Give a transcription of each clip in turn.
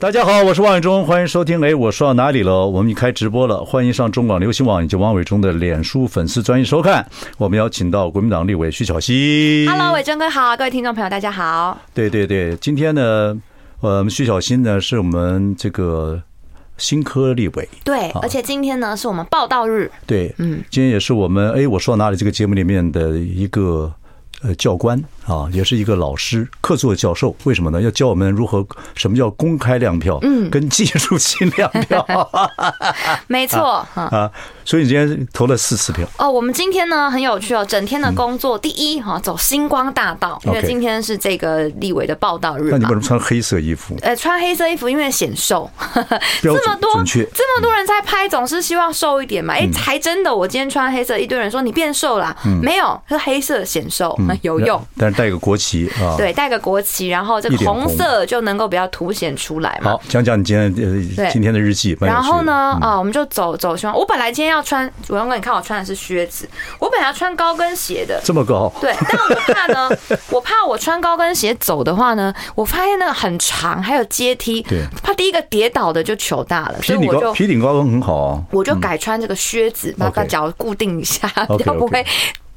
大家好，我是王伟忠，欢迎收听。哎，我说到哪里了？我们已开直播了，欢迎上中广流行网以及王伟忠的脸书粉丝专页收看。我们邀请到国民党立委徐巧芯。Hello，伟忠哥好，各位听众朋友大家好。对对对，今天呢，呃，我们徐巧芯呢是我们这个新科立委。对，而且今天呢是我们报道日。对，嗯，今天也是我们哎，我说到哪里这个节目里面的一个。呃，教官啊，也是一个老师，客座教授。为什么呢？要教我们如何什么叫公开亮票，嗯，跟技术性亮票。没错啊，啊，所以你今天投了四次票。哦，我们今天呢很有趣哦，整天的工作，第一哈，走星光大道，因为今天是这个立委的报道日。那你为什么穿黑色衣服？呃，穿黑色衣服因为显瘦。这么多这么多人在拍，总是希望瘦一点嘛。哎，还真的，我今天穿黑色，一堆人说你变瘦了，没有，是黑色显瘦。有用，但是带个国旗啊，对，带个国旗，然后这个红。色就能够比较凸显出来嘛。好，讲讲你今天呃今天的日记。然后呢，啊，我们就走走，希望我本来今天要穿，我要跟你看，我穿的是靴子，我本来要穿高跟鞋的，这么高？对，但我怕呢，我怕我穿高跟鞋走的话呢，我发现那个很长，还有阶梯，对，怕第一个跌倒的就糗大了，所以我就皮顶高跟很好啊，我就改穿这个靴子，把把脚固定一下，比较不会。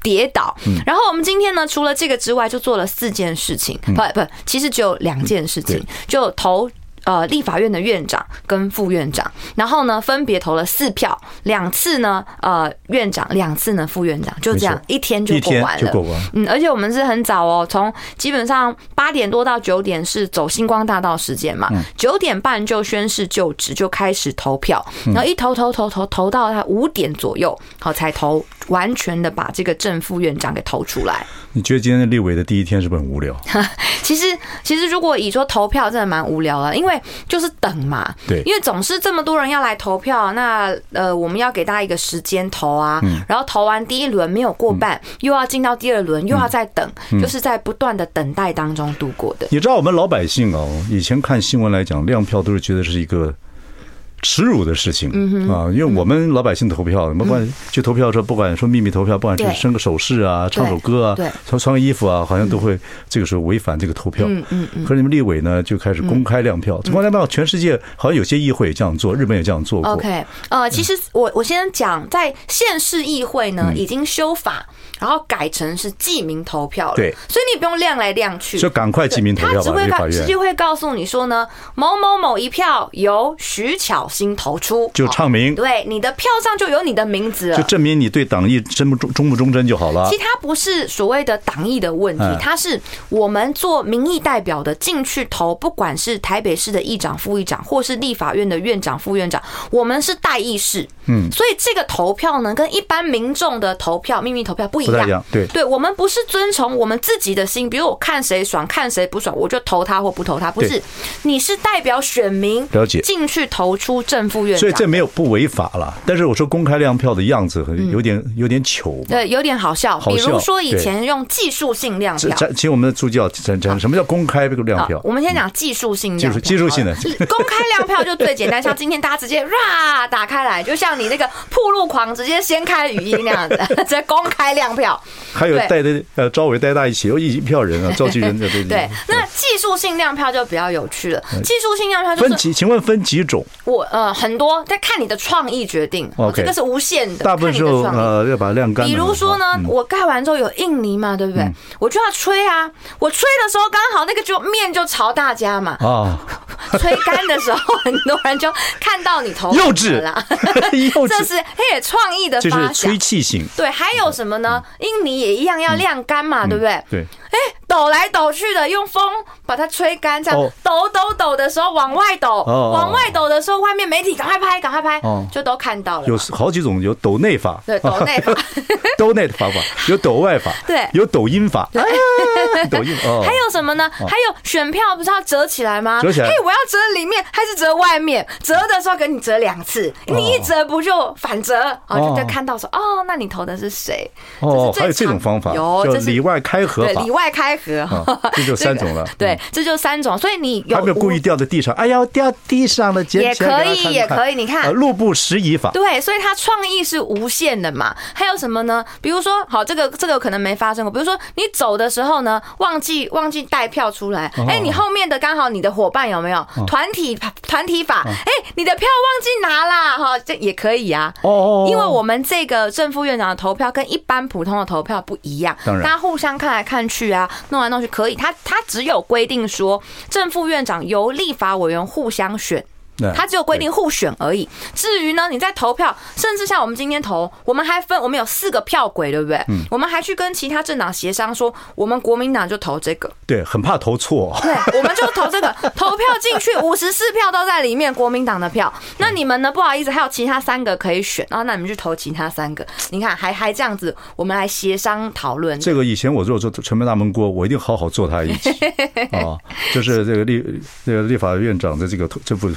跌倒，然后我们今天呢，除了这个之外，就做了四件事情，不不，其实只有两件事情，就投。呃，立法院的院长跟副院长，然后呢，分别投了四票，两次呢，呃，院长两次呢，副院长，就这样一天就过完了。嗯，而且我们是很早哦，从基本上八点多到九点是走星光大道时间嘛，九点半就宣誓就职，就开始投票，然后一投投投投投到他五点左右，好才投完全的把这个正副院长给投出来。你觉得今天的立委的第一天是不是很无聊？其实，其实如果以说投票，真的蛮无聊的，因为就是等嘛。对，因为总是这么多人要来投票，那呃，我们要给大家一个时间投啊。然后投完第一轮没有过半，又要进到第二轮，又要再等，就是在不断的等待当中度过的。你知道我们老百姓哦，以前看新闻来讲，亮票都是觉得是一个。耻辱的事情啊！因为我们老百姓投票，不管去投票的时候，不管说秘密投票，不管是伸个手势啊、唱首歌啊、穿穿个衣服啊，好像都会这个时候违反这个投票。嗯嗯嗯。可是你们立委呢，就开始公开亮票。公开亮票，全世界好像有些议会也这样做，日本也这样做过。OK，呃，其实我我先讲，在县市议会呢，已经修法。然后改成是记名投票了，对，所以你不用亮来亮去，就赶快记名投票。他只会告，直接会告诉你说呢，某某某一票由徐巧芯投出，就唱名，对，你的票上就有你的名字了，就证明你对党意真不忠忠不忠贞就好了。其实它不是所谓的党意的问题，它是我们做民意代表的进去投，不管是台北市的议长、副议长，或是立法院的院长、副院长，我们是代议士，嗯，所以这个投票呢，跟一般民众的投票、秘密投票不一样。对，对，我们不是遵从我们自己的心，比如我看谁爽，看谁不爽，我就投他或不投他，不是，你是代表选民了解。进去投出正副院长，所以这没有不违法了。但是我说公开亮票的样子有点有点糗，对，有点好笑。比如说以前用技术性亮票，请我们的助教讲讲什么叫公开这个亮票。我们先讲技术性亮票，技术性的。公开亮票就最简单，像今天大家直接哇打开来，就像你那个铺路狂直接掀开语音那样子，直接公开亮票。还有带的呃，招委带大一起，有一票人啊，召集人的对对。那技术性亮票就比较有趣了。技术性亮票就是分几？请问分几种？我呃很多，但看你的创意决定。这个是无限的。大部分时候呃要把它晾干。比如说呢，我盖完之后有印泥嘛，对不对？我就要吹啊，我吹的时候刚好那个就面就朝大家嘛。啊。吹干的时候，很多人就看到你头幼稚了。这是嘿创意的发想。就是吹气型。对，还有什么呢？印尼。也一样要晾干嘛，对不对？对。哎，抖来抖去的，用风把它吹干，这样抖抖抖的时候往外抖，往外抖的时候，外面媒体赶快拍，赶快拍，就都看到了。有好几种，有抖内法，对，抖内法，抖内的方法，有抖外法，对，有抖音法，抖音哦。还有什么呢？还有选票不是要折起来吗？折起来。嘿，我要折里面还是折外面？折的时候给你折两次，你一折不就反折？哦，就就看到说，哦，那你投的是谁？哦，还有这种方法，有，这是里外开合法，里外开合，这就三种了。对，这就三种。所以你有没有故意掉在地上？哎呀，掉地上了，也可以，也可以。你看，路不拾遗法。对，所以他创意是无限的嘛。还有什么呢？比如说，好，这个这个可能没发生过。比如说，你走的时候呢，忘记忘记带票出来，哎，你后面的刚好你的伙伴有没有团体团体法？哎，你的票忘记拿啦，哈，这也可以啊。哦，因为我们这个正副院长的投票跟一般普通的投票不一样，大家互相看来看去对啊，弄来弄去可以。他他只有规定说，正副院长由立法委员互相选。他只有规定互选而已。至于呢，你在投票，甚至像我们今天投，我们还分，我们有四个票轨，对不对？嗯。我们还去跟其他政党协商，说我们国民党就投这个。对，很怕投错。对，我们就投这个，投票进去，五十四票都在里面，国民党的票。那你们呢？不好意思，还有其他三个可以选，然后那你们去投其他三个。你看，还还这样子，我们来协商讨论。这个以前我如果做全国大闷锅，我一定好好做他一集 啊。就是这个立这个立法院长的这个投这部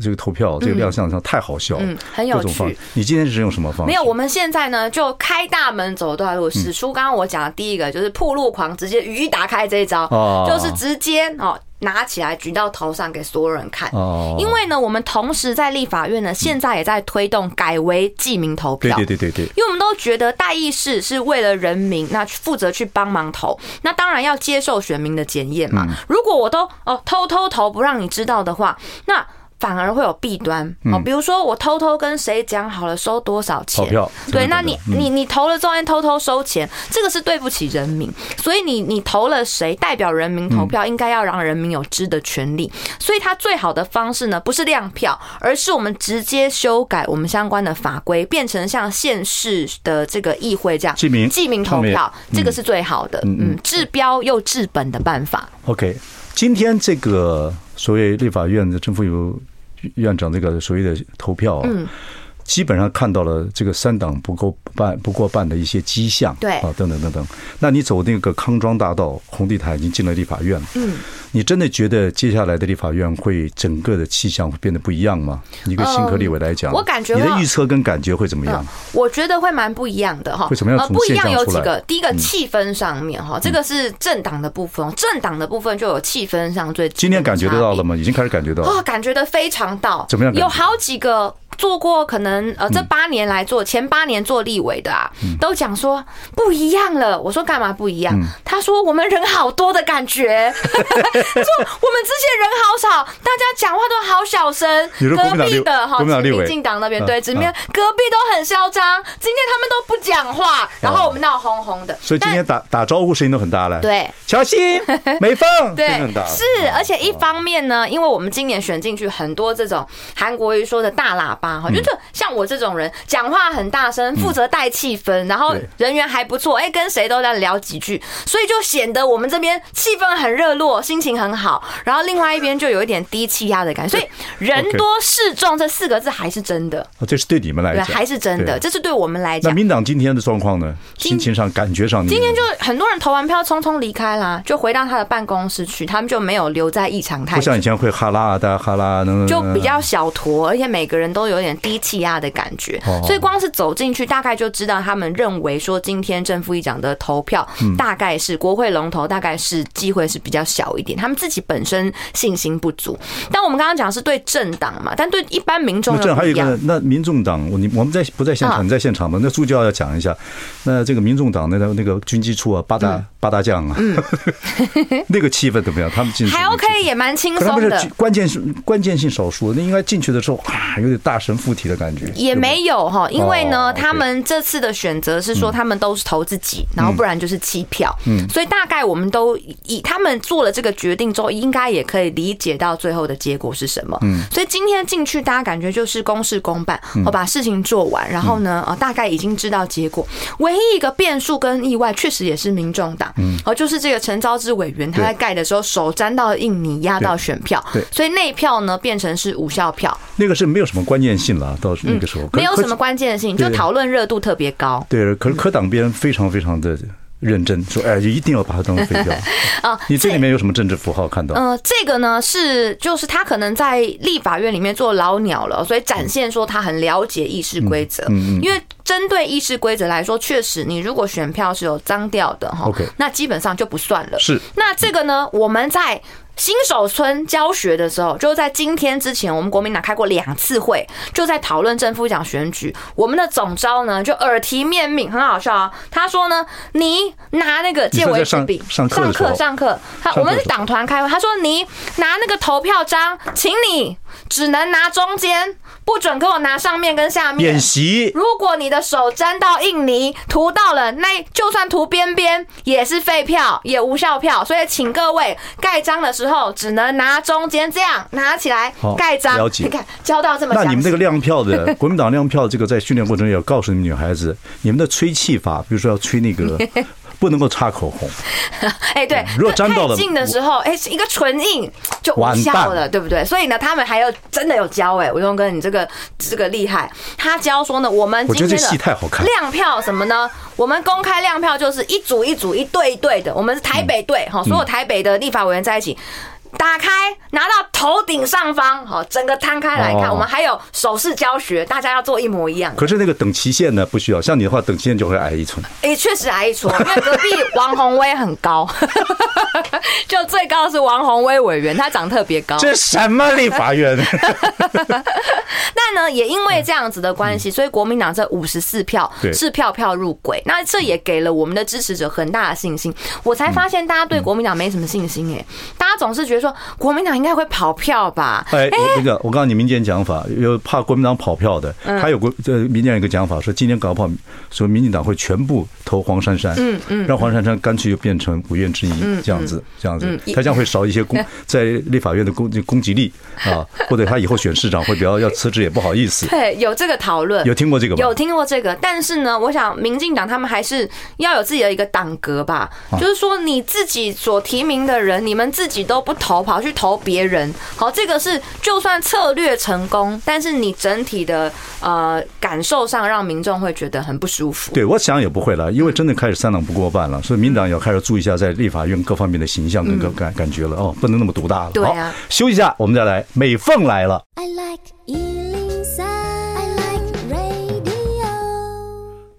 这个投票。这个亮相上太好笑了，嗯，很有趣。你今天是用什么方式？没有，我们现在呢就开大门走大路，史书刚刚我讲的第一个就是铺路狂，直接雨衣打开这一招，就是直接哦拿起来举到头上给所有人看。因为呢，我们同时在立法院呢，现在也在推动改为记名投票。对对对对对。因为我们都觉得代议士是为了人民，那负责去帮忙投，那当然要接受选民的检验嘛。如果我都哦偷偷投不让你知道的话，那。反而会有弊端。哦，比如说我偷偷跟谁讲好了收多少钱，对，那你你你投了之后偷偷收钱，这个是对不起人民，所以你你投了谁代表人民投票，应该要让人民有知的权利，所以他最好的方式呢，不是亮票，而是我们直接修改我们相关的法规，变成像县市的这个议会这样记名。记名投票，这个是最好的，嗯，治标又治本的办法。OK，今天这个所谓立法院的政府有。院长这个所谓的投票啊，基本上看到了这个三党不够半不过半的一些迹象，对啊，等等等等。那你走那个康庄大道红地毯已经进了立法院了，嗯，你真的觉得接下来的立法院会整个的气象会变得不一样吗？一个新科立委来讲，我感觉你的预测跟感觉会怎么样？我觉得会蛮不一样的哈。为什么要不一样？有几个，第一个气氛上面哈，这个是政党的部分，政党的部分就有气氛上最。今天感觉得到了吗？已经开始感觉到了。感觉得非常到。怎么样？有好几个。做过可能呃，这八年来做前八年做立委的啊，都讲说不一样了。我说干嘛不一样？他说我们人好多的感觉。他 说我们之前人好少，大家讲话都好小声。隔壁的哈，民进党那边对，这边隔壁都很嚣张。今天他们都不讲话，然后我们闹哄哄的。所以今天打打招呼声音都很大了。对，乔欣美凤。对，是，而且一方面呢，因为我们今年选进去很多这种韩国瑜说的大喇叭。哈，就是像我这种人，讲话很大声，负责带气氛，然后人缘还不错，哎，跟谁都在聊几句，所以就显得我们这边气氛很热络，心情很好。然后另外一边就有一点低气压的感觉，所以人多势众这四个字还是真的。这是对你们来讲，还是真的，这是对我们来讲。那民党今天的状况呢？心情上、感觉上，今天就很多人投完票匆匆离开啦，就回到他的办公室去，他们就没有留在异常态。不像以前会哈拉大家哈拉，就比较小坨，而且每个人都有。有点低气压的感觉，所以光是走进去，大概就知道他们认为说，今天正副议长的投票大概是国会龙头，大概是机会是比较小一点。他们自己本身信心不足。但我们刚刚讲是对政党嘛，但对一般民众，这还有一个，那民众党，我你我们在不在现场？你在现场吗？那助教要讲一下。那这个民众党那个那个军机处啊，八大八大将啊，那个气氛怎么样？他们进去还 OK，也蛮轻松的。关键是关键性少数，那应该进去的时候啊，有点大。神附体的感觉？也没有哈，因为呢，他们这次的选择是说他们都是投自己，然后不然就是弃票。嗯，所以大概我们都以他们做了这个决定之后，应该也可以理解到最后的结果是什么。嗯，所以今天进去，大家感觉就是公事公办，我把事情做完，然后呢，呃，大概已经知道结果。唯一一个变数跟意外，确实也是民众党，嗯，哦，就是这个陈昭之委员他在盖的时候手沾到印泥，压到选票，对，所以那一票呢变成是无效票。那个是没有什么关键性了，到那个时候没有什么关键性，就讨论热度特别高。对，可是可党边非常非常的。认真说，哎，一定要把它当成废票啊！你这里面有什么政治符号看到？呃，这个呢是，就是他可能在立法院里面做老鸟了，所以展现说他很了解议事规则。嗯嗯。因为针对议事规则来说，确实你如果选票是有脏掉的哈，OK，那基本上就不算了。是。那这个呢，我们在。新手村教学的时候，就在今天之前，我们国民党开过两次会，就在讨论正副长选举。我们的总招呢，就耳提面命，很好笑啊。他说呢，你拿那个借为纸笔，上课上课。他我们是党团开会，他说你拿那个投票章，请你只能拿中间。不准给我拿上面跟下面。演习，如果你的手沾到印泥，涂到了，那就算涂边边也是废票，也无效票。所以请各位盖章的时候，只能拿中间这样拿起来盖章。了解。你看教到这么。那你们那个亮票的 国民党亮票，这个在训练过程中也要告诉你们女孩子，你们的吹气法，比如说要吹那个。不能够擦口红，哎，对，如果沾到了太近的时候，哎，一个唇印就无效了，对不对？所以呢，他们还有真的有教，哎，吴忠哥，你这个这个厉害。他教说呢，我们今天的亮票什么呢？我们公开亮票就是一组一组、一对一对的，我们是台北队，哈，所有台北的立法委员在一起。打开，拿到头顶上方，好，整个摊开来看。我们还有手势教学，大家要做一模一样。可是那个等期限呢？不需要。像你的话，等期限就会矮一寸。哎，确实矮一寸，因为隔壁王宏威很高，就最高是王宏威委员，他长特别高。这什么立法院？但呢，也因为这样子的关系，所以国民党这五十四票是票票入轨。那这也给了我们的支持者很大的信心。我才发现大家对国民党没什么信心，哎，大家总是觉得。说国民党应该会跑票吧？哎，那个我告诉你，民间讲法有怕国民党跑票的，还有国这民间有一个讲法说，今天搞不好说民进党会全部投黄珊珊，嗯嗯，让黄珊珊干脆就变成五院之一，这样子这样子，他将会少一些攻 在立法院的攻攻击力啊，或者他以后选市长会比较要辞职也不好意思。对，有这个讨论，有听过这个吗？有听过这个，但是呢，我想民进党他们还是要有自己的一个党格吧，就是说你自己所提名的人，你们自己都不投。跑去投别人，好，这个是就算策略成功，但是你整体的呃感受上让民众会觉得很不舒服。对，我想也不会了，因为真的开始三党不过半了，所以民党也要开始注意一下在立法院各方面的形象跟各感感觉了哦，不能那么独大了。对啊，休息一下，我们再来。美凤来了。I like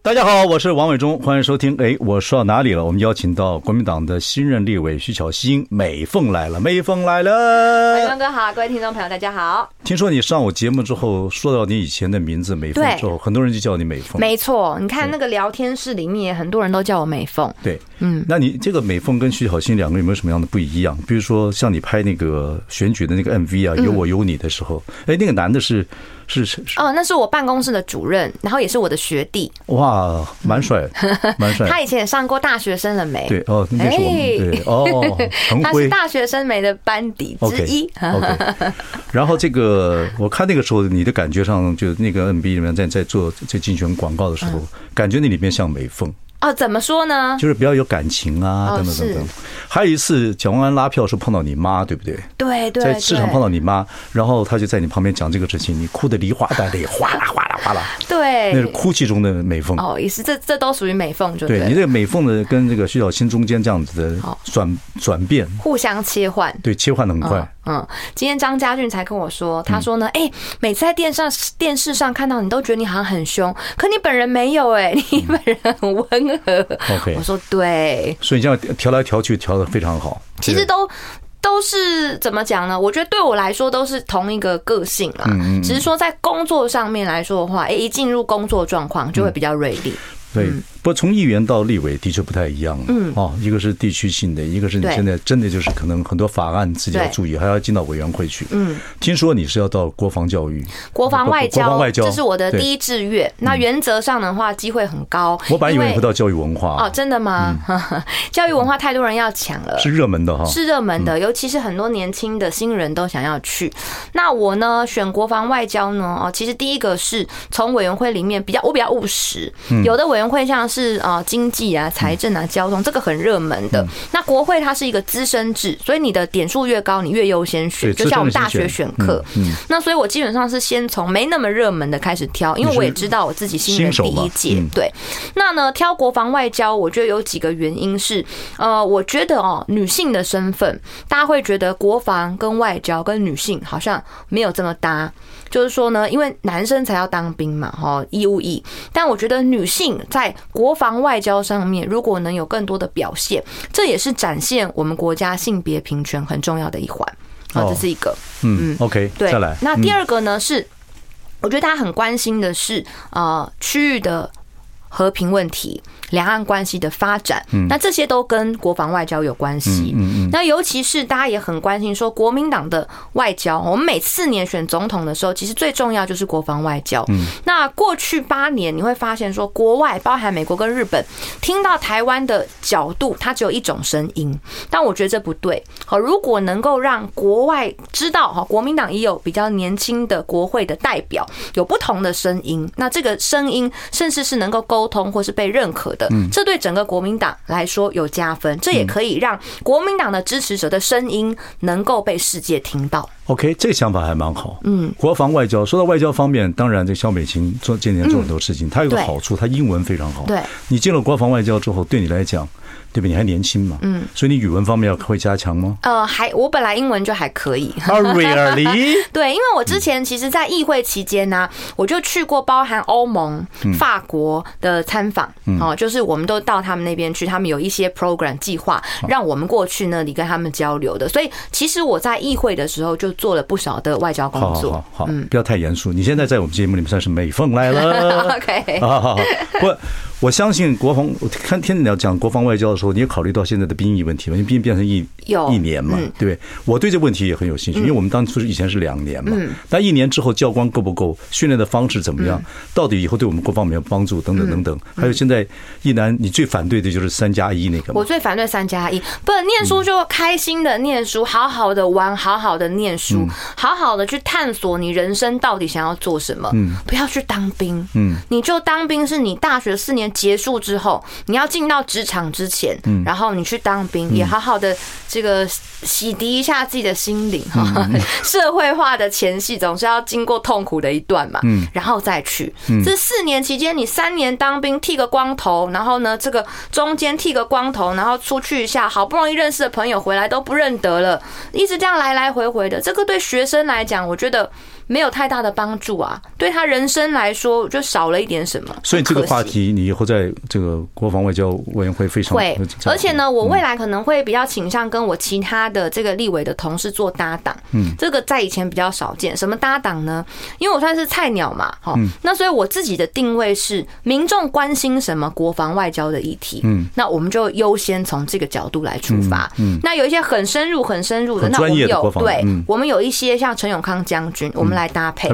大家好，我是王伟忠，欢迎收听。哎，我说到哪里了？我们邀请到国民党的新任立委徐巧芯，美凤来了，美凤来了。伟忠哥好，各位听众朋友大家好。听说你上我节目之后，说到你以前的名字美凤之后，很多人就叫你美凤。没错，你看那个聊天室里面，很多人都叫我美凤。对，嗯，那你这个美凤跟徐巧芯两个有没有什么样的不一样？比如说像你拍那个选举的那个 MV 啊，有我有你的时候，哎，那个男的是。是是哦，那是我办公室的主任，然后也是我的学弟。哇，蛮帅，蛮帅。他以前也上过大学生了没？对哦，那是我们对哦，他是大学生没的班底之一。OK，然后这个我看那个时候你的感觉上，就那个 NB 里面在在做在竞选广告的时候，感觉那里面像美凤。哦，怎么说呢？就是比较有感情啊，等等等等。还有一次蒋万安拉票是碰到你妈，对不对？对对。在市场碰到你妈，然后他就在你旁边讲这个事情，你哭的梨花带泪，哗啦哗啦哗啦。对，那是哭泣中的美凤。哦，也是，这这都属于美凤，就对。你这个美凤的跟这个徐小新中间这样子的转转变，互相切换，对，切换的很快。嗯，今天张家俊才跟我说，他说呢，哎，每次在电视上电视上看到你，都觉得你好像很凶，可你本人没有，哎，你本人很温和。OK，我说对，所以这样调来调去调的非常好。其实都都是怎么讲呢？我觉得对我来说都是同一个个性啦，只是说在工作上面来说的话，哎，一进入工作状况就会比较锐利。对，不过从议员到立委的确不太一样，嗯，哦，一个是地区性的，一个是你现在真的就是可能很多法案自己要注意，还要进到委员会去。嗯，听说你是要到国防教育、国防外交、国防外交，这是我的第一志愿。那原则上的话，机会很高。我本来以为你会到教育文化哦，真的吗？教育文化太多人要抢了，是热门的哈，是热门的，尤其是很多年轻的新人都想要去。那我呢，选国防外交呢？哦，其实第一个是从委员会里面比较，我比较务实，有的委员会像是啊经济啊、财政啊、交通，这个很热门的。那国会它是一个资深制，所以你的点数越高，你越优先选。就像我们大学选课，那所以我基本上是先从没那么热门的开始挑，因为我也知道我自己新人第一届。对，那呢挑国防外交，我觉得有几个原因是，呃，我觉得哦，女性的身份，大家会觉得国防跟外交跟女性好像没有这么搭。就是说呢，因为男生才要当兵嘛，哈，义务役。但我觉得女性在国防外交上面，如果能有更多的表现，这也是展现我们国家性别平权很重要的一环。啊，这是一个，嗯，OK，对。再来，那第二个呢是，我觉得大家很关心的是，呃，区域的和平问题。两岸关系的发展，那这些都跟国防外交有关系。那尤其是大家也很关心说，国民党的外交，我们每四年选总统的时候，其实最重要就是国防外交。那过去八年，你会发现说，国外包含美国跟日本，听到台湾的角度，它只有一种声音。但我觉得这不对。好，如果能够让国外知道，哈，国民党也有比较年轻的国会的代表，有不同的声音，那这个声音甚至是能够沟通或是被认可的。嗯，这对整个国民党来说有加分，这也可以让国民党的支持者的声音能够被世界听到。OK，这个想法还蛮好。嗯，国防外交说到外交方面，当然这肖美琴做今年做很多事情，她有个好处，她英文非常好。对，你进了国防外交之后，对你来讲。对吧？你还年轻嘛，嗯，所以你语文方面要会加强吗？呃，还我本来英文就还可以。Really？对，因为我之前其实，在议会期间呢，我就去过包含欧盟、法国的参访，哦，就是我们都到他们那边去，他们有一些 program 计划，让我们过去那里跟他们交流的。所以，其实我在议会的时候就做了不少的外交工作。好，好，好，不要太严肃。你现在在我们节目里面算是美凤来了。OK，好好好，不。我相信国防，我看听你要讲国防外交的时候，你也考虑到现在的兵役问题嘛？因为兵变成役一年嘛，对？我对这个问题也很有兴趣，因为我们当初以前是两年嘛，但一年之后教官够不够，训练的方式怎么样，到底以后对我们各方面有帮助，等等等等。还有现在一男，你最反对的就是三加一那个。我最反对三加一，不念书就开心的念书，好好的玩，好好的念书，好好的去探索你人生到底想要做什么。嗯，不要去当兵。嗯，你就当兵是你大学四年。结束之后，你要进到职场之前，然后你去当兵，也好好的这个洗涤一下自己的心灵哈。社会化的前戏总是要经过痛苦的一段嘛，嗯然后再去。这四年期间，你三年当兵剃个光头，然后呢，这个中间剃个光头，然后出去一下，好不容易认识的朋友回来都不认得了，一直这样来来回回的，这个对学生来讲，我觉得。没有太大的帮助啊，对他人生来说就少了一点什么。所以这个话题，你以后在这个国防外交委员会非常会，而且呢，我未来可能会比较倾向跟我其他的这个立委的同事做搭档。嗯，这个在以前比较少见。什么搭档呢？因为我算是菜鸟嘛，哈，那所以我自己的定位是民众关心什么国防外交的议题，嗯，那我们就优先从这个角度来出发。嗯，那有一些很深入、很深入的，那我们有对，我们有一些像陈永康将军，我们。来搭配，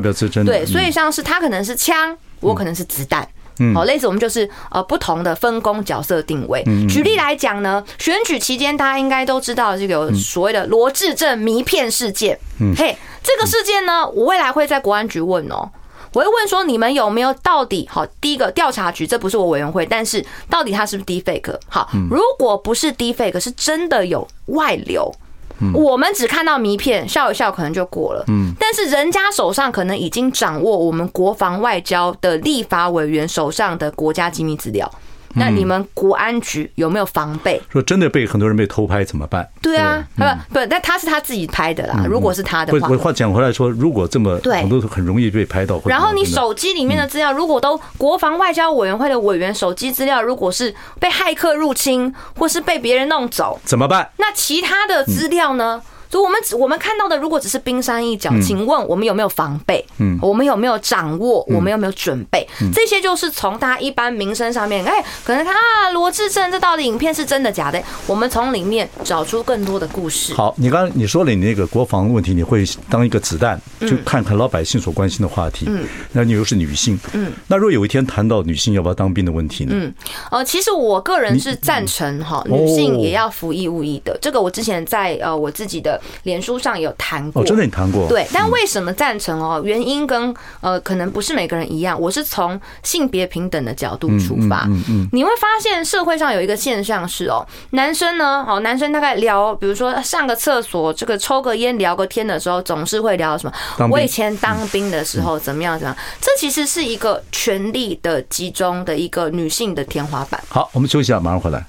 对，所以像是他可能是枪，我可能是子弹，好，类似我们就是呃不同的分工角色定位。举例来讲呢，选举期间大家应该都知道这个所谓的罗智正迷骗事件，嘿，这个事件呢，我未来会在国安局问哦，我会问说你们有没有到底好，第一个调查局，这不是我委员会，但是到底他是不是 deepfake？好，如果不是 deepfake，是真的有外流。我们只看到迷片，笑一笑可能就过了。嗯，但是人家手上可能已经掌握我们国防外交的立法委员手上的国家机密资料。那你们国安局有没有防备？说真的，被很多人被偷拍怎么办？对啊，不不，但他是他自己拍的啦。如果是他的话，我话讲回来说，如果这么很多很容易被拍到。然后你手机里面的资料，如果都国防外交委员会的委员手机资料，如果是被骇客入侵或是被别人弄走，怎么办？那其他的资料呢？所以我们我们看到的如果只是冰山一角，请问我们有没有防备？嗯，我们有没有掌握？我们有没有准备？这些就是从大家一般民生上面，哎，可能看啊，罗志正这到底影片是真的假的？我们从里面找出更多的故事。好，你刚刚你说了你那个国防问题，你会当一个子弹，就看看老百姓所关心的话题。嗯，那你又是女性，嗯，那如果有一天谈到女性要不要当兵的问题呢？嗯，呃，其实我个人是赞成哈，女性也要服义务役的。这个我之前在呃我自己的脸书上有谈过。哦，真的你谈过？对，但为什么赞成哦？原因跟呃可能不是每个人一样。我是从性别平等的角度出发。嗯嗯，你会发现社会上有一个现象是哦，男生呢，哦，男生大概聊，比如说上个厕所，这个抽个烟聊个天的时候，总是会聊什么？我以前当兵的时候怎么样怎么样？这其实是一个权力的集中的一个女性的天花板。好，我们休息一下，马上回来。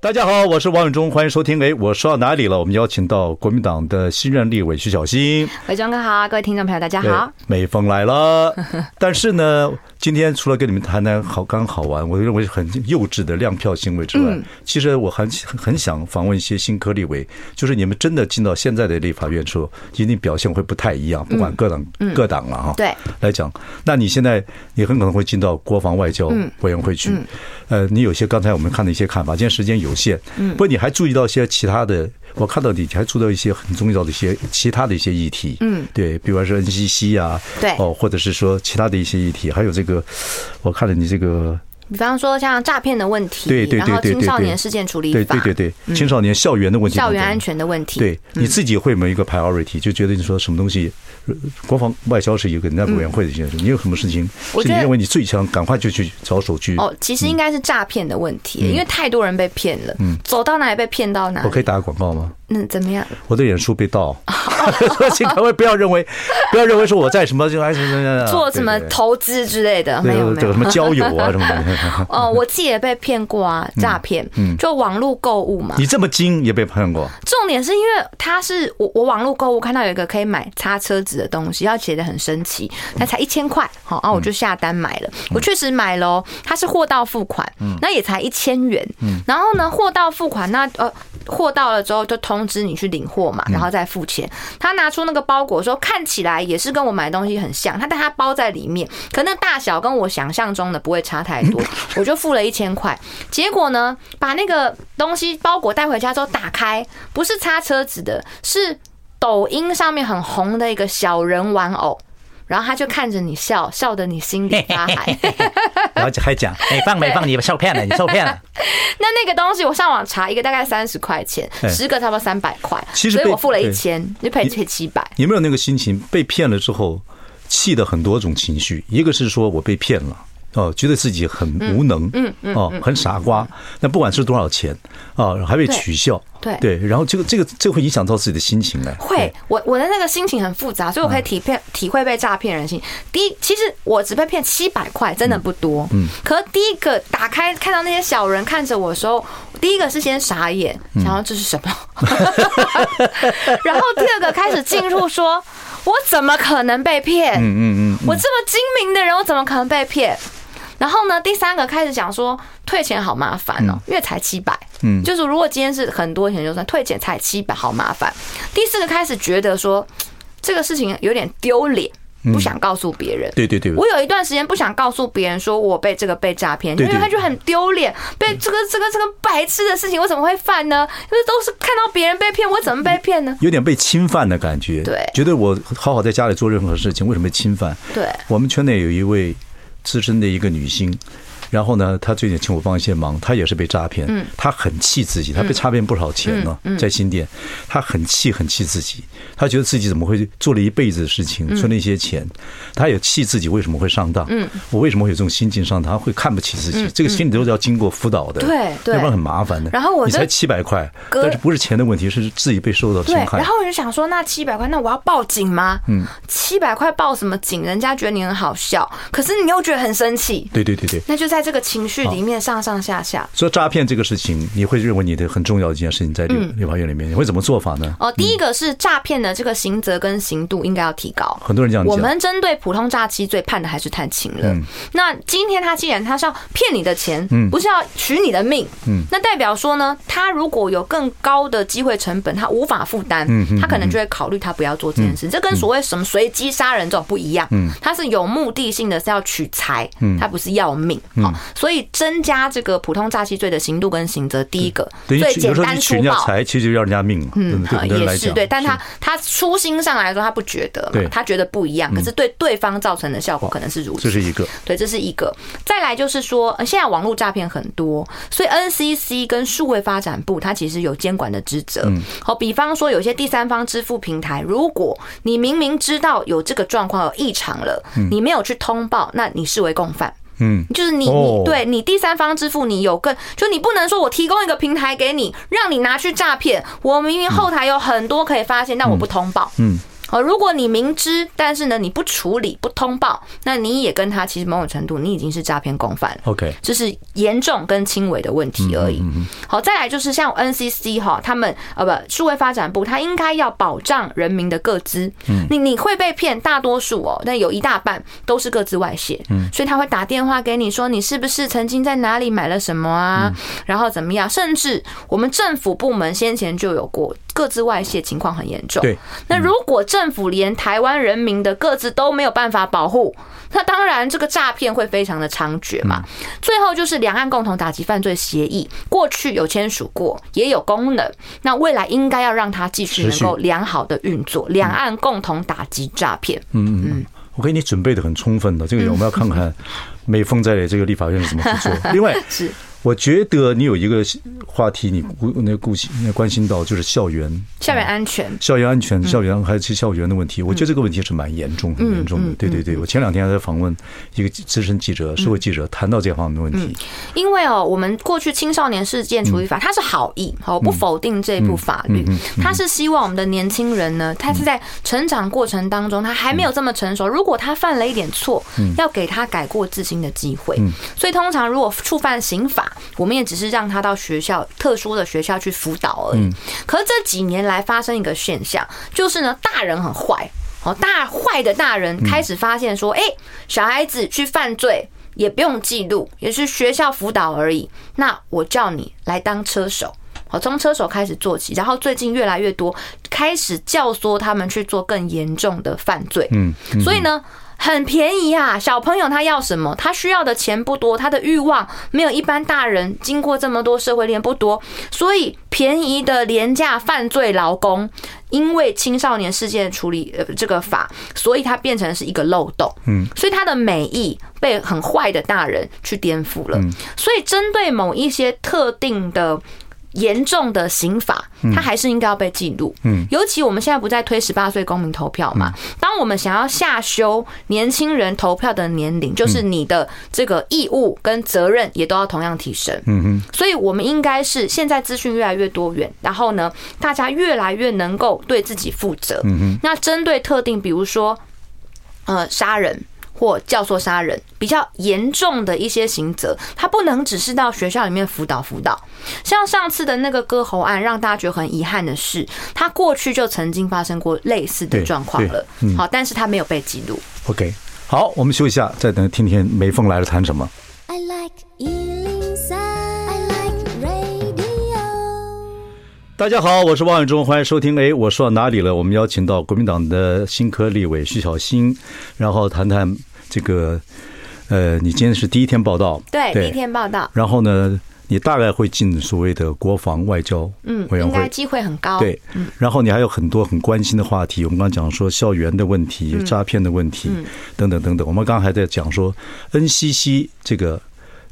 大家好，我是王永忠，欢迎收听。哎，我说到哪里了？我们邀请到国民党的新任立委徐小新。伟忠哥好，各位听众朋友大家好。美凤来了，但是呢，今天除了跟你们谈谈好刚好玩，我认为很幼稚的亮票行为之外，其实我很很想访问一些新科立委，就是你们真的进到现在的立法院之后，一定表现会不太一样，不管各党各党了哈。对，来讲，那你现在你很可能会进到国防外交委员会去。呃，你有些刚才我们看的一些看法，今天时间有限，嗯，不过你还注意到一些其他的，我看到你还出到一些很重要的一些其他的一些议题，嗯，对，比方说 NCC 啊，对，哦，或者是说其他的一些议题，还有这个，我看了你这个。比方说像诈骗的问题，对对对对，然后青少年事件处理法，对对对对，青少年校园的问题，校园安全的问题，对，你自己会没有一个 priority，就觉得你说什么东西，国防外交是一个人家委员会的一件事，你有什么事情是你认为你最强，赶快就去着手去。哦，其实应该是诈骗的问题，因为太多人被骗了，嗯，走到哪里被骗到哪里。我可以打个广告吗？嗯，怎么样？我的脸书被盗，请各位不要认为，不要认为说我在什么就还是做什么投资之类的，没有没有什么交友啊 什么的。哦，我自己也被骗过啊，诈骗，就网络购物嘛。你这么精也被骗过？重点是因为他是我，我网络购物看到有一个可以买擦车子的东西，要写的很神奇，那才一千块，好，然后我就下单买了。我确实买了，他是货到付款，那也才一千元。然后呢，货到付款，那呃，货到了之后就通。通知你去领货嘛，然后再付钱。他拿出那个包裹说，看起来也是跟我买东西很像，他但他包在里面，可那大小跟我想象中的不会差太多。我就付了一千块，结果呢，把那个东西包裹带回家之后打开，不是擦车子的，是抖音上面很红的一个小人玩偶。然后他就看着你笑，笑得你心里发寒。然后就还讲，没放没放，你受骗了，你受骗了。那那个东西我上网查，一个大概三十块钱，十个差不多三百块，所以我付了一千，就赔赔七百。有没有那个心情？被骗了之后，气的很多种情绪，一个是说我被骗了。哦，觉得自己很无能，嗯嗯，哦，很傻瓜。那不管是多少钱，啊，还被取笑，对对。然后这个这个这会影响到自己的心情呢。会，我我的那个心情很复杂，所以我可以体骗体会被诈骗人心。第一，其实我只被骗七百块，真的不多。嗯。可是第一个打开看到那些小人看着我的时候，第一个是先傻眼，想要这是什么？然后第二个开始进入说，我怎么可能被骗？嗯嗯嗯。我这么精明的人，我怎么可能被骗？然后呢，第三个开始讲说退钱好麻烦哦，因为才七百，嗯，就是如果今天是很多钱就算退钱才七百，好麻烦。第四个开始觉得说这个事情有点丢脸，不想告诉别人。对对对，我有一段时间不想告诉别人说我被这个被诈骗，因为他就很丢脸，被这个这个这个白痴的事情我怎么会犯呢？因为都是看到别人被骗，我怎么被骗呢？有点被侵犯的感觉。对，觉得我好好在家里做任何事情，为什么被侵犯？对，我们圈内有一位。资深的一个女星。然后呢，他最近请我帮一些忙，他也是被诈骗，他很气自己，他被诈骗不少钱呢，在新店，他很气很气自己，他觉得自己怎么会做了一辈子的事情，存了一些钱，他也气自己为什么会上当，我为什么会有这种心境上当，他会看不起自己，这个心理都是要经过辅导的，对，要不然很麻烦的。然后我你才七百块，但是不是钱的问题，是自己被受到侵害。然后我就想说，那七百块，那我要报警吗？嗯，七百块报什么警？人家觉得你很好笑，可是你又觉得很生气。对对对对，那就在。在这个情绪里面上上下下。所以诈骗这个事情，你会认为你的很重要的一件事情在立立法院里面，你会怎么做法呢？哦，第一个是诈骗的这个刑责跟刑度应该要提高。很多人讲。我们针对普通诈欺罪判的还是太轻了。那今天他既然他是要骗你的钱，不是要取你的命，那代表说呢，他如果有更高的机会成本，他无法负担，他可能就会考虑他不要做这件事。这跟所谓什么随机杀人这种不一样，他是有目的性的，是要取财，他不是要命。好，所以增加这个普通诈欺罪的刑度跟刑责，第一个最简单粗暴，财其实要人家命，嗯，也是对，但他他初心上来说他不觉得，他觉得不一样，可是对对方造成的效果可能是如此。这是一个，对，这是一个。再来就是说，现在网络诈骗很多，所以 NCC 跟数位发展部它其实有监管的职责。好，比方说有些第三方支付平台，如果你明明知道有这个状况有异常了，你没有去通报，那你视为共犯。嗯，就是你你对你第三方支付，你有更就你不能说我提供一个平台给你，让你拿去诈骗，我明明后台有很多可以发现，但我不通报。嗯。哦，如果你明知，但是呢，你不处理、不通报，那你也跟他其实某种程度，你已经是诈骗共犯了。OK，这是严重跟轻微的问题而已。好，再来就是像 NCC 哈，他们呃不，数位发展部，他应该要保障人民的个资。你你会被骗，大多数哦，但有一大半都是个资外泄。嗯，所以他会打电话给你说，你是不是曾经在哪里买了什么啊？然后怎么样？甚至我们政府部门先前就有过。个资外泄情况很严重。对，那如果政府连台湾人民的各自都没有办法保护，那当然这个诈骗会非常的猖獗嘛。最后就是两岸共同打击犯罪协议，过去有签署过，也有功能，那未来应该要让它继续能够良好的运作。两岸共同打击诈骗。嗯嗯，我给你准备的很充分的，这个我们要看看 美凤在这个立法院是怎么去做。另外是。我觉得你有一个话题，你顾那顾心、那关心到就是校园、校园安全、校园安全、校园还是校园的问题。我觉得这个问题是蛮严重、很严重的。对对对，我前两天还在访问一个资深记者、社会记者，谈到这方面的问题。因为哦，我们过去青少年事件处理法，它是好意，好不否定这部法律，它是希望我们的年轻人呢，他是在成长过程当中，他还没有这么成熟，如果他犯了一点错，要给他改过自新的机会。所以通常如果触犯刑法，我们也只是让他到学校特殊的学校去辅导而已。可是这几年来发生一个现象，就是呢，大人很坏哦，大坏的大人开始发现说，哎，小孩子去犯罪也不用记录，也是学校辅导而已。那我叫你来当车手，好，从车手开始做起，然后最近越来越多开始教唆他们去做更严重的犯罪。嗯，所以呢。很便宜啊，小朋友他要什么？他需要的钱不多，他的欲望没有一般大人经过这么多社会链不多，所以便宜的廉价犯罪劳工，因为青少年事件处理呃这个法，所以它变成是一个漏洞。嗯，所以他的美意被很坏的大人去颠覆了。所以针对某一些特定的。严重的刑法，它还是应该要被记录。嗯，尤其我们现在不在推十八岁公民投票嘛？当我们想要下修年轻人投票的年龄，就是你的这个义务跟责任也都要同样提升。嗯哼，所以我们应该是现在资讯越来越多元，然后呢，大家越来越能够对自己负责。嗯哼，那针对特定，比如说呃杀人。或教唆杀人比较严重的一些刑责，他不能只是到学校里面辅导辅导。像上次的那个割喉案，让大家觉得很遗憾的是，他过去就曾经发生过类似的状况了。好，但是他没有被记录。OK，好，我们休息一下，再等听听美凤来了谈什么。I like 103, I like radio。大家好，我是王永忠，欢迎收听。哎，我说到哪里了？我们邀请到国民党的新科立委徐小新，然后谈谈。这个，呃，你今天是第一天报道，对，第一天报道。然后呢，你大概会进所谓的国防外交嗯委员会，应该机会很高。对，然后你还有很多很关心的话题。我们刚刚讲说校园的问题、诈骗的问题等等等等。我们刚刚还在讲说 NCC 这个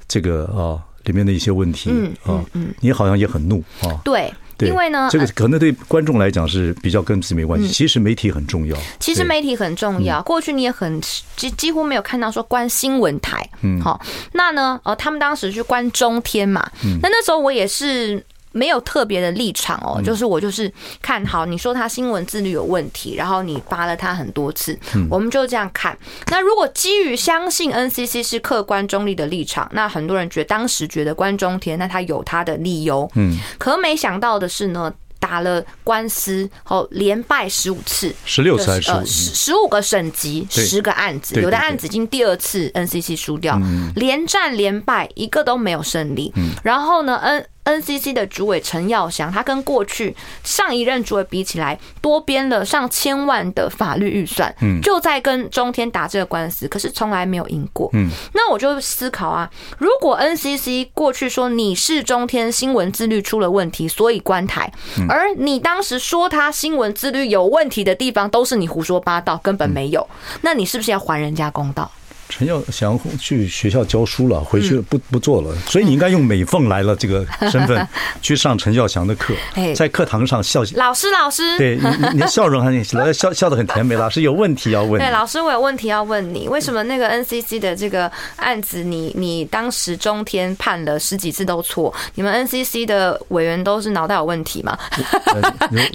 这个啊里面的一些问题啊，你好像也很怒啊。对。因为呢，这个可能对观众来讲是比较跟自己没关系。其实媒体很重要。其实媒体很重要。过去你也很几几乎没有看到说关新闻台。嗯，好，那呢，呃，他们当时去关中天嘛。嗯，那那时候我也是。没有特别的立场哦，就是我就是看好你说他新闻自律有问题，然后你扒了他很多次，我们就这样看。那如果基于相信 NCC 是客观中立的立场，那很多人觉得当时觉得关中天，那他有他的理由，嗯，可没想到的是呢。打了官司后连败十五次，十六次还是十十五个省级，十个案子，有的案子已经第二次 NCC 输掉，连战连败一个都没有胜利。然后呢，N。NCC 的主委陈耀祥，他跟过去上一任主委比起来，多编了上千万的法律预算，就在跟中天打这个官司，可是从来没有赢过。那我就思考啊，如果 NCC 过去说你是中天新闻自律出了问题，所以关台，而你当时说他新闻自律有问题的地方都是你胡说八道，根本没有，那你是不是要还人家公道？陈耀祥去学校教书了，回去不不做了，所以你应该用美凤来了这个身份去上陈耀祥的课，在课堂上笑。老师，老师，对你，你的笑容很笑，笑得很甜美。老师有问题要问。对，老师，我有问题要问你，为什么那个 NCC 的这个案子，你你当时中天判了十几次都错，你们 NCC 的委员都是脑袋有问题吗？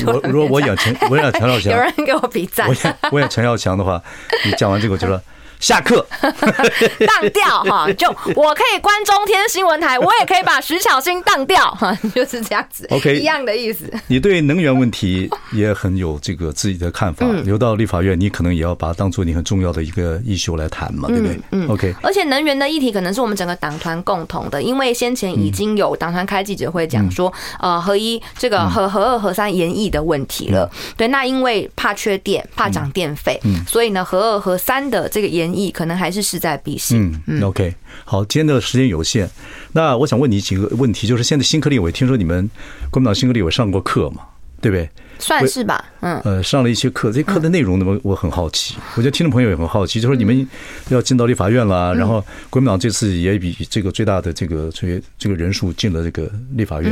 我 如果我演陈，我演陈耀祥，有人给我比赞。我演我演陈耀祥的话，你讲完这个我就说。下课，当掉哈，就我可以关中天新闻台，我也可以把徐巧芯当掉哈，就是这样子，OK，一样的意思。你对能源问题也很有这个自己的看法，留到立法院，你可能也要把它当做你很重要的一个议修来谈嘛，对不对？嗯，OK。而且能源的议题可能是我们整个党团共同的，因为先前已经有党团开记者会讲说，呃，合一这个核核二核三延役的问题了。对，那因为怕缺电，怕涨电费，所以呢，核二核三的这个延役可能还是势在必行。嗯，OK，好，今天的时间有限，那我想问你几个问题，就是现在新科立委，听说你们国民党新科立委上过课嘛，对不对？算是吧，嗯，呃，上了一些课，这些课的内容呢，我我很好奇，我觉得听众朋友也很好奇，就说你们要进到立法院了，然后国民党这次也比这个最大的这个这这个人数进了这个立法院，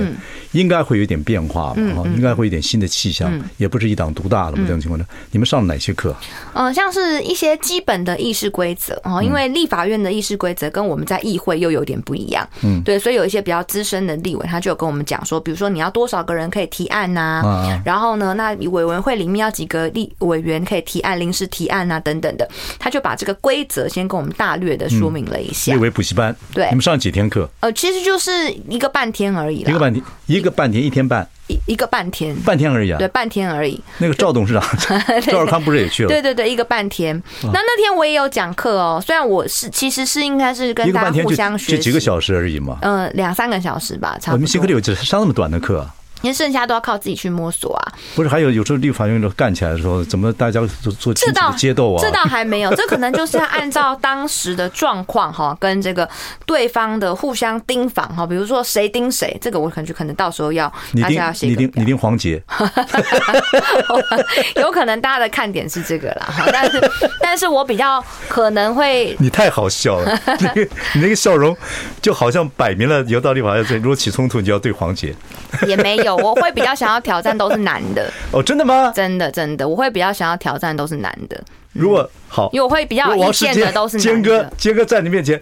应该会有点变化嘛，哈，应该会有点新的气象，也不是一党独大了嘛，这种情况下，你们上了哪些课？呃，像是一些基本的议事规则啊，因为立法院的议事规则跟我们在议会又有点不一样，嗯，对，所以有一些比较资深的立委，他就有跟我们讲说，比如说你要多少个人可以提案呐，然后呢，那委员会里面要几个立委员可以提案、临时提案啊等等的，他就把这个规则先跟我们大略的说明了一下。立委补习班，对，你们上几天课？呃，其实就是一个半天而已，一个半天，一个半天，一天半，一一个半天，半天而已啊，对，半天而已。那个赵董事长，赵尔康不是也去了？对对对，一个半天。那那天我也有讲课哦，虽然我是其实是应该是跟大家互相学，就几个小时而已嘛，嗯，两三个小时吧，差不多。我们新课里有只上那么短的课。因为剩下都要靠自己去摸索啊！不是，还有有时候立法院都干起来的时候，怎么大家做做这道街斗啊？这倒还没有，这可能就是要按照当时的状况哈，跟这个对方的互相盯防哈，比如说谁盯谁，这个我感觉可能到时候要大家要写你盯你盯黄杰，有可能大家的看点是这个啦，但是但是我比较可能会你太好笑了，那个你那个笑容就好像摆明了，有道立法院如果起冲突，你就要对黄杰，也没有。我会比较想要挑战都是男的 哦，真的吗？真的真的，我会比较想要挑战都是男的。如果好，因为我会比较意见的都是。坚哥，坚哥在你面前，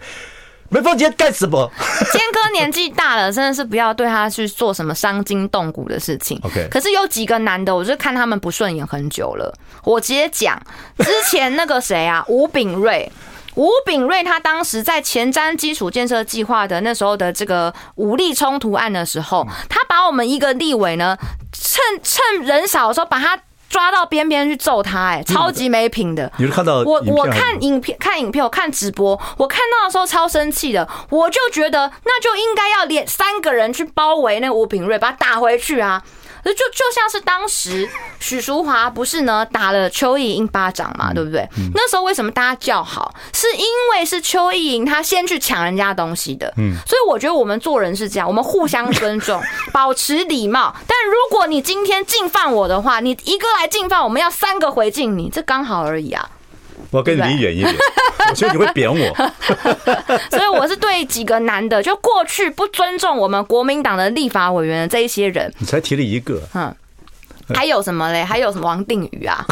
没放坚干什么？坚哥年纪大了，真的是不要对他去做什么伤筋动骨的事情。OK，可是有几个男的，我就看他们不顺眼很久了。我直接讲，之前那个谁啊，吴炳瑞。吴炳瑞他当时在前瞻基础建设计划的那时候的这个武力冲突案的时候，他把我们一个立委呢，趁趁人少的时候把他抓到边边去揍他，哎，超级没品的。你是看到我我看影片看影片我看直播，我看到的时候超生气的，我就觉得那就应该要连三个人去包围那个吴秉瑞，把他打回去啊。就就像是当时许淑华不是呢打了邱意莹一巴掌嘛，对不对？那时候为什么大家叫好？是因为是邱意莹她先去抢人家东西的。嗯，所以我觉得我们做人是这样，我们互相尊重，保持礼貌。但如果你今天进犯我的话，你一个来进犯，我们要三个回敬你，这刚好而已啊。我跟你离远一点，我觉得你会扁我。所以我是对几个男的，就过去不尊重我们国民党的立法委员的这一些人。你才提了一个，嗯，还有什么嘞？还有什么王定宇啊？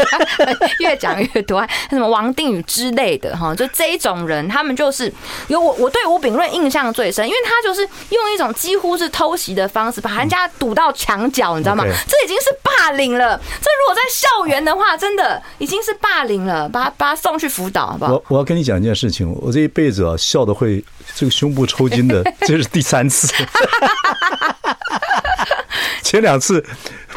越讲越多，什么王定宇之类的哈，就这一种人，他们就是有我我对吴炳润印象最深，因为他就是用一种几乎是偷袭的方式，把人家堵到墙角，你知道吗？这已经是霸凌了。这如果在校园的话，真的已经是霸凌了，把他把他送去辅导，好不好？我我要跟你讲一件事情，我这一辈子啊，笑的会这个胸部抽筋的，这是第三次。前两次，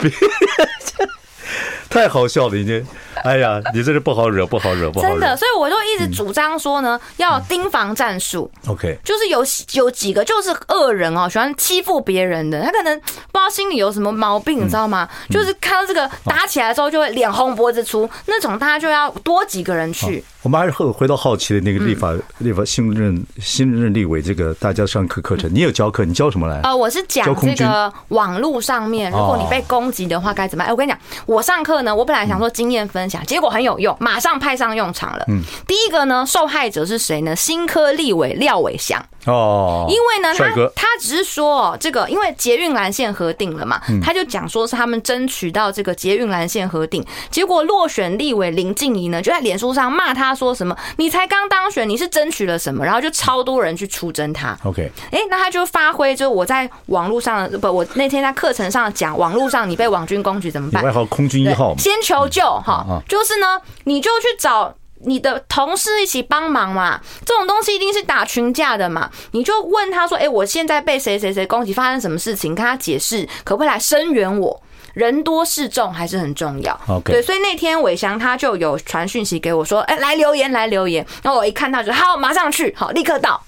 太好笑了，已经。哎呀，你这是不好惹，不好惹，不好惹。真的，所以我就一直主张说呢，要盯防战术。OK，就是有有几个就是恶人哦，喜欢欺负别人的，他可能不知道心里有什么毛病，你知道吗？就是看到这个打起来的时候就会脸红脖子粗，那种大家就要多几个人去。我们还是回回到好奇的那个立法立法新任新任立委这个大家上课课程，你有教课？你教什么来？呃，我是讲这个网络上面，如果你被攻击的话该怎么办？哎，我跟你讲，我上课呢，我本来想说经验分享，结果很有用，马上派上用场了。嗯，第一个呢，受害者是谁呢？新科立委廖伟翔。哦，因为呢，他他只是说这个，因为捷运蓝线核定了嘛，他就讲说是他们争取到这个捷运蓝线核定，结果落选立委林静怡呢就在脸书上骂他说什么，你才刚当选，你是争取了什么？然后就超多人去出征他。OK，哎，那他就发挥，就我在网络上不，我那天在课程上讲，网络上你被网军攻击怎么办？外号空军一号，先求救哈，就是呢，你就去找。你的同事一起帮忙嘛，这种东西一定是打群架的嘛。你就问他说：“哎，我现在被谁谁谁攻击，发生什么事情？”跟他解释，可不可以来声援我？人多势众还是很重要。Okay. 对，所以那天伟翔他就有传讯息给我说：“哎，来留言，来留言。”然后我一看到就好，马上去，好，立刻到。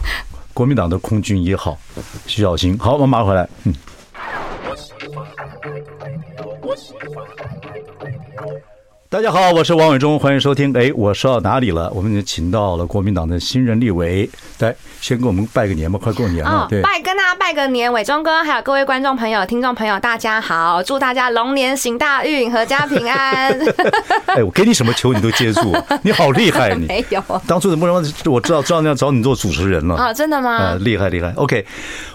国民党的空军一号徐小新，好，我们马上回来。嗯。大家好，我是王伟忠，欢迎收听。哎，我说到哪里了？我们就请到了国民党的新任立委，来先给我们拜个年吧，快过年了。对，拜跟大家拜个年，伟忠哥，还有各位观众朋友、听众朋友，大家好，祝大家龙年行大运，阖家平安。哎，我给你什么球你都接住，你好厉害，你 没有？当初怎么让我知道知道要找你做主持人了？啊，真的吗？啊，厉害厉害。OK，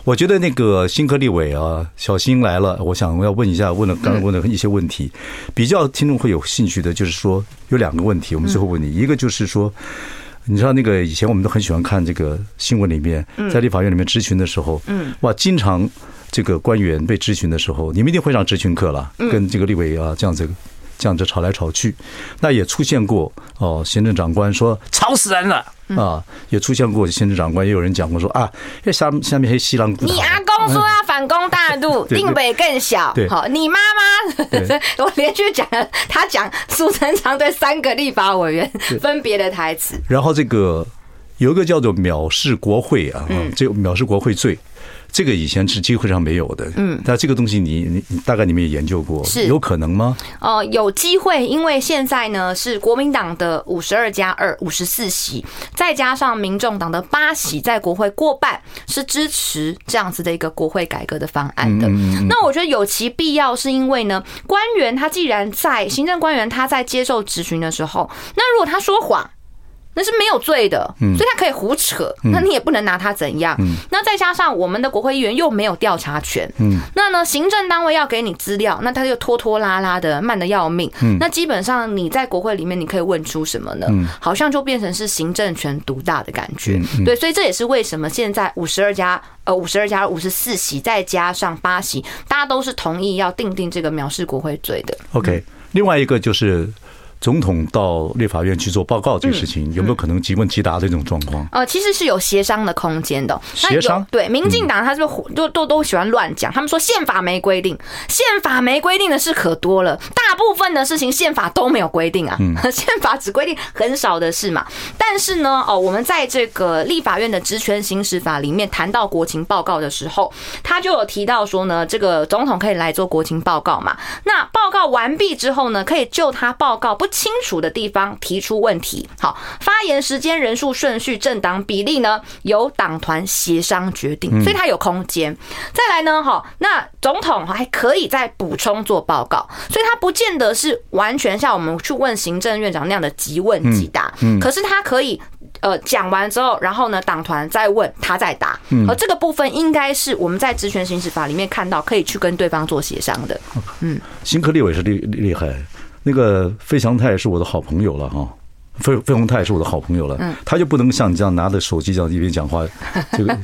我觉得那个新科立委啊，小新来了，我想我要问一下，问了刚才问的一些问题，比较听众会有兴趣。的就是说有两个问题，我们最后问你，一个就是说，你知道那个以前我们都很喜欢看这个新闻里面，在立法院里面质询的时候，嗯，哇，经常这个官员被质询的时候，你们一定会上质询课了，跟这个立委啊这样子。这样子吵来吵去，那也出现过哦。行政长官说吵死人了啊，也出现过行政长官也有人讲过说啊，下下面黑西兰。你阿公说要反攻大陆，定北更小。好，你妈妈，我连续讲了，他讲苏贞昌对三个立法委员分别的台词。然后这个有一个叫做藐视国会啊，这藐视国会罪。这个以前是机会上没有的，嗯，但这个东西你你你大概你们也研究过，是有可能吗？呃，有机会，因为现在呢是国民党的五十二加二五十四席，再加上民众党的八席，在国会过半是支持这样子的一个国会改革的方案的。那我觉得有其必要，是因为呢，官员他既然在行政官员他在接受质询的时候，那如果他说谎。那是没有罪的，所以他可以胡扯，那你也不能拿他怎样。那再加上我们的国会议员又没有调查权，那呢，行政单位要给你资料，那他就拖拖拉拉的，慢的要命。那基本上你在国会里面，你可以问出什么呢？好像就变成是行政权独大的感觉。对，所以这也是为什么现在五十二家呃五十二加五十四席，再加上八席，大家都是同意要定定这个藐视国会罪的。OK，另外一个就是。总统到立法院去做报告这个事情，有没有可能即问即答的这种状况？呃，其实是有协商的空间的。协商对，民进党他是都都都喜欢乱讲，他们说宪法没规定，宪法没规定的事可多了，大部分的事情宪法都没有规定啊，宪法只规定很少的事嘛。但是呢，哦，我们在这个立法院的职权行使法里面谈到国情报告的时候，他就有提到说呢，这个总统可以来做国情报告嘛。那报告完毕之后呢，可以就他报告不。清楚的地方提出问题。好，发言时间、人数、顺序、政党比例呢，由党团协商决定，所以它有空间。再来呢，哈，那总统还可以再补充做报告，所以他不见得是完全像我们去问行政院长那样的即问即答，可是他可以。呃，讲完之后，然后呢，党团再问他再答，嗯而这个部分应该是我们在职权行使法里面看到可以去跟对方做协商的。嗯，新科立委是厉厉害，那个费翔太是我的好朋友了哈。费费鸿泰是我的好朋友了，他就不能像你这样拿着手机这样一边讲话，这个，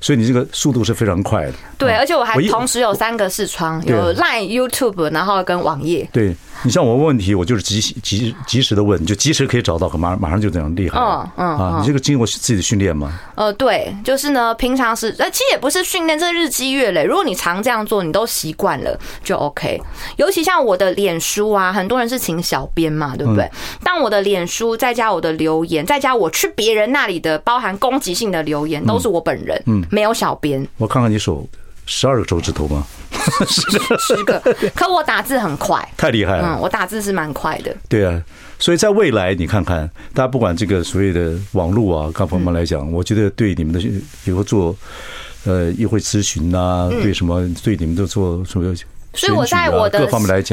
所以你这个速度是非常快的。对，而且我还同时有三个视窗，有 Line、YouTube，然后跟网页。对，你像我问问题，我就是及及及时的问，你就及时可以找到，马马上就这样厉害。嗯嗯啊，你这个经过自己的训练吗？呃，对，就是呢，平常是，呃，其实也不是训练，这日积月累。如果你常这样做，你都习惯了，就 OK。尤其像我的脸书啊，很多人是请小编嘛，对不对？但我的脸书。再加我的留言，再加我去别人那里的包含攻击性的留言，都是我本人，嗯，没有小编。我看看你手十二个手指头吗？十个，可我打字很快，太厉害了。嗯，我打字是蛮快的。对啊，所以在未来，你看看，大家不管这个所谓的网络啊，各方面来讲，我觉得对你们的以后做呃议会咨询啊，对什么对你们都做什么。所以我在我的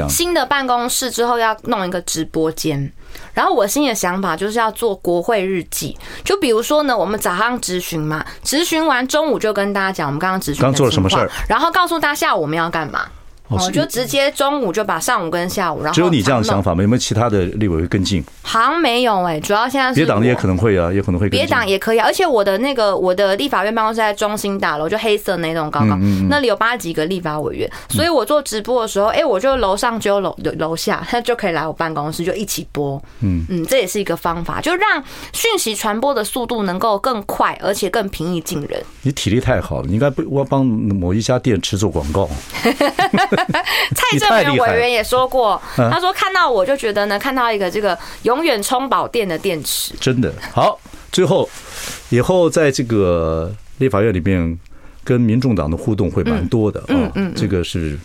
新的办公室之后要弄一个直播间，然后我新的想法就是要做国会日记，就比如说呢，我们早上咨询嘛，咨询完中午就跟大家讲我们刚刚咨询刚做了什么事儿，然后告诉大家下午我们要干嘛。哦，就直接中午就把上午跟下午，然后只有你这样的想法吗？有没有其他的立委会跟进？好像没有哎，主要现在是别党也可能会啊，也可能会。别党也可以啊，而且我的那个我的立法院办公室在中心大楼，就黑色那种高高，那里有八几个立法委员，所以我做直播的时候，哎，我就楼上就有楼楼下，他 就可以来我办公室就一起播。嗯嗯，这也是一个方法，就让讯息传播的速度能够更快，而且更平易近人。你体力太好了，你应该不我帮某一家电池做广告。蔡正元委员也说过，他说看到我就觉得呢，看到一个这个永远充饱电的电池。真的。好，最后以后在这个立法院里面跟民众党的互动会蛮多的啊，这个是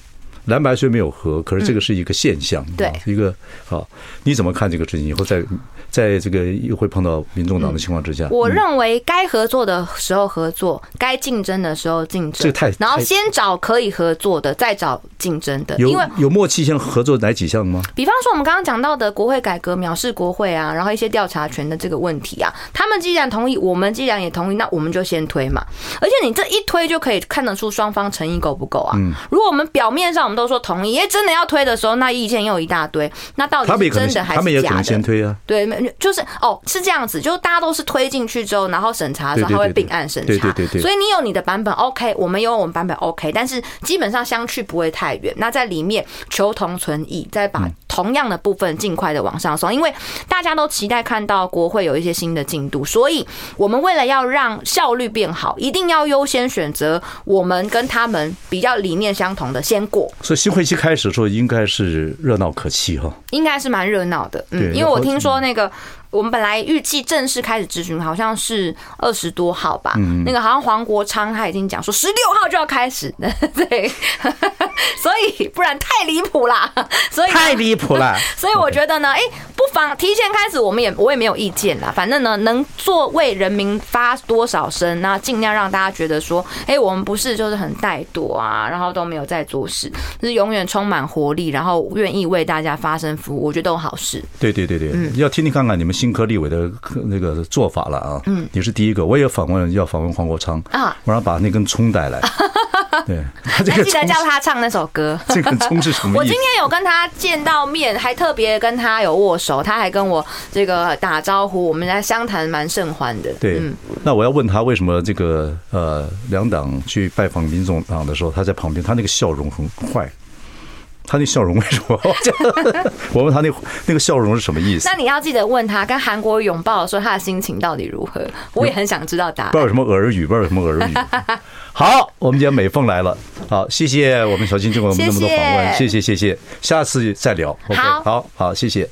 蓝白虽没有合，可是这个是一个现象，对，一个好，你怎么看这个事情？以后在。在这个又会碰到民众党的情况之下，我认为该合作的时候合作，该竞争的时候竞争。这太，然后先找可以合作的，再找竞争的。因为有默契性合作哪几项吗？比方说我们刚刚讲到的国会改革、藐视国会啊，然后一些调查权的这个问题啊，他们既然同意，我们既然也同意，那我们就先推嘛。而且你这一推就可以看得出双方诚意够不够啊。嗯如果我们表面上都说同意，哎，真的要推的时候，那意见又一大堆，那到底是真的还是假的？他们也可能先推啊。对。就是哦，是这样子，就大家都是推进去之后，然后审查的时候，他会并案审查。对对对对。所以你有你的版本 OK，我们有我们版本 OK，但是基本上相去不会太远。那在里面求同存异，再把同样的部分尽快的往上送，因为大家都期待看到国会有一些新的进度，所以我们为了要让效率变好，一定要优先选择我们跟他们比较理念相同的先过。所以新会期开始的时候，应该是热闹可期哈。应该是蛮热闹的，嗯，因为我听说那个。我们本来预计正式开始咨询，好像是二十多号吧。那个好像黄国昌他已经讲说十六号就要开始，对，所以不然太离谱啦。所以太离谱啦。所以我觉得呢，哎，不妨提前开始，我们也我也没有意见啦。反正呢，能做为人民发多少声，那尽量让大家觉得说，哎，我们不是就是很怠惰啊，然后都没有在做事，就是永远充满活力，然后愿意为大家发声服务，我觉得都好事。对对对对，要听听看看你们。新科立委的那个做法了啊！嗯，你是第一个，我也访问要访问黄国昌啊，我让把那根葱带来。对，他这个记得叫他唱那首歌。这根葱是什么？我今天有跟他见到面，还特别跟他有握手，他还跟我这个打招呼，我们在相谈蛮甚欢的。对，那我要问他为什么这个呃两党去拜访民众党的时候，他在旁边，他那个笑容很坏。他那笑容为什么？我 问他那那个笑容是什么意思？那你要记得问他，跟韩国拥抱的时候，他的心情到底如何？我也很想知道答案。不知道有什么耳语，不知道有什么耳语。好，我们今天美凤来了，好，谢谢我们小金经过我们那么多访问，谢谢谢谢，下次再聊。OK，好好好，谢谢。